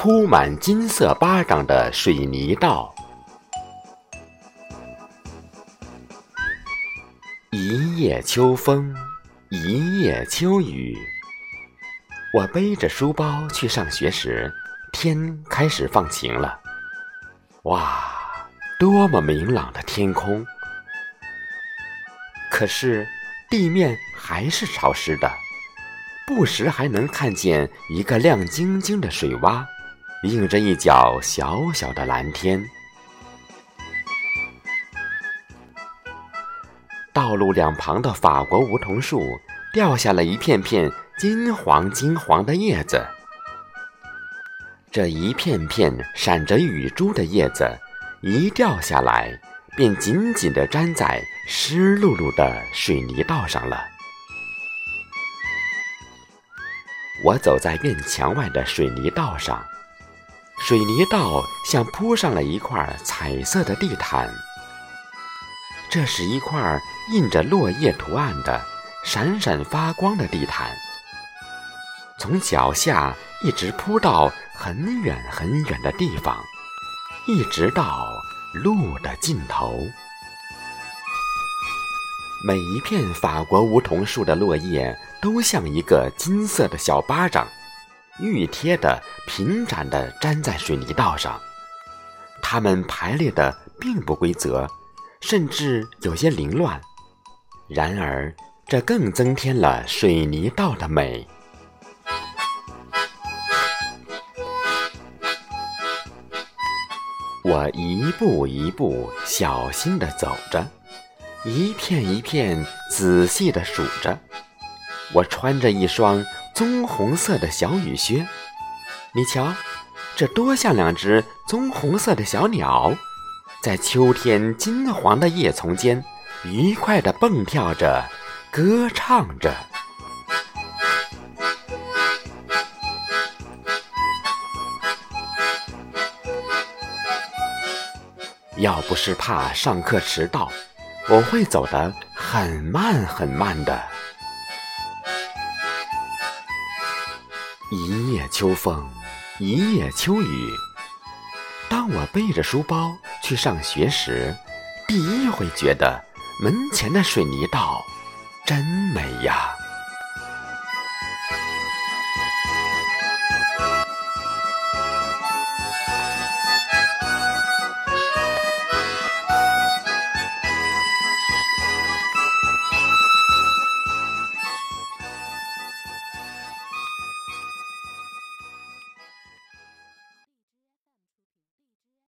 铺满金色巴掌的水泥道。一夜秋风，一夜秋雨。我背着书包去上学时，天开始放晴了。哇，多么明朗的天空！可是地面还是潮湿的，不时还能看见一个亮晶晶的水洼，映着一角小小的蓝天。道路两旁的法国梧桐树掉下了一片片金黄金黄的叶子，这一片片闪着雨珠的叶子，一掉下来便紧紧地粘在湿漉漉的水泥道上了。我走在院墙外的水泥道上，水泥道像铺上了一块彩色的地毯。这是一块印着落叶图案的闪闪发光的地毯，从脚下一直铺到很远很远的地方，一直到路的尽头。每一片法国梧桐树的落叶都像一个金色的小巴掌，熨贴的平展的粘在水泥道上，它们排列的并不规则。甚至有些凌乱，然而这更增添了水泥道的美。我一步一步小心地走着，一片一片仔细地数着。我穿着一双棕红色的小雨靴，你瞧，这多像两只棕红色的小鸟！在秋天金黄的叶丛间，愉快地蹦跳着，歌唱着。要不是怕上课迟到，我会走得很慢很慢的。一夜秋风，一夜秋雨。当我背着书包。去上学时，第一回觉得门前的水泥道真美呀。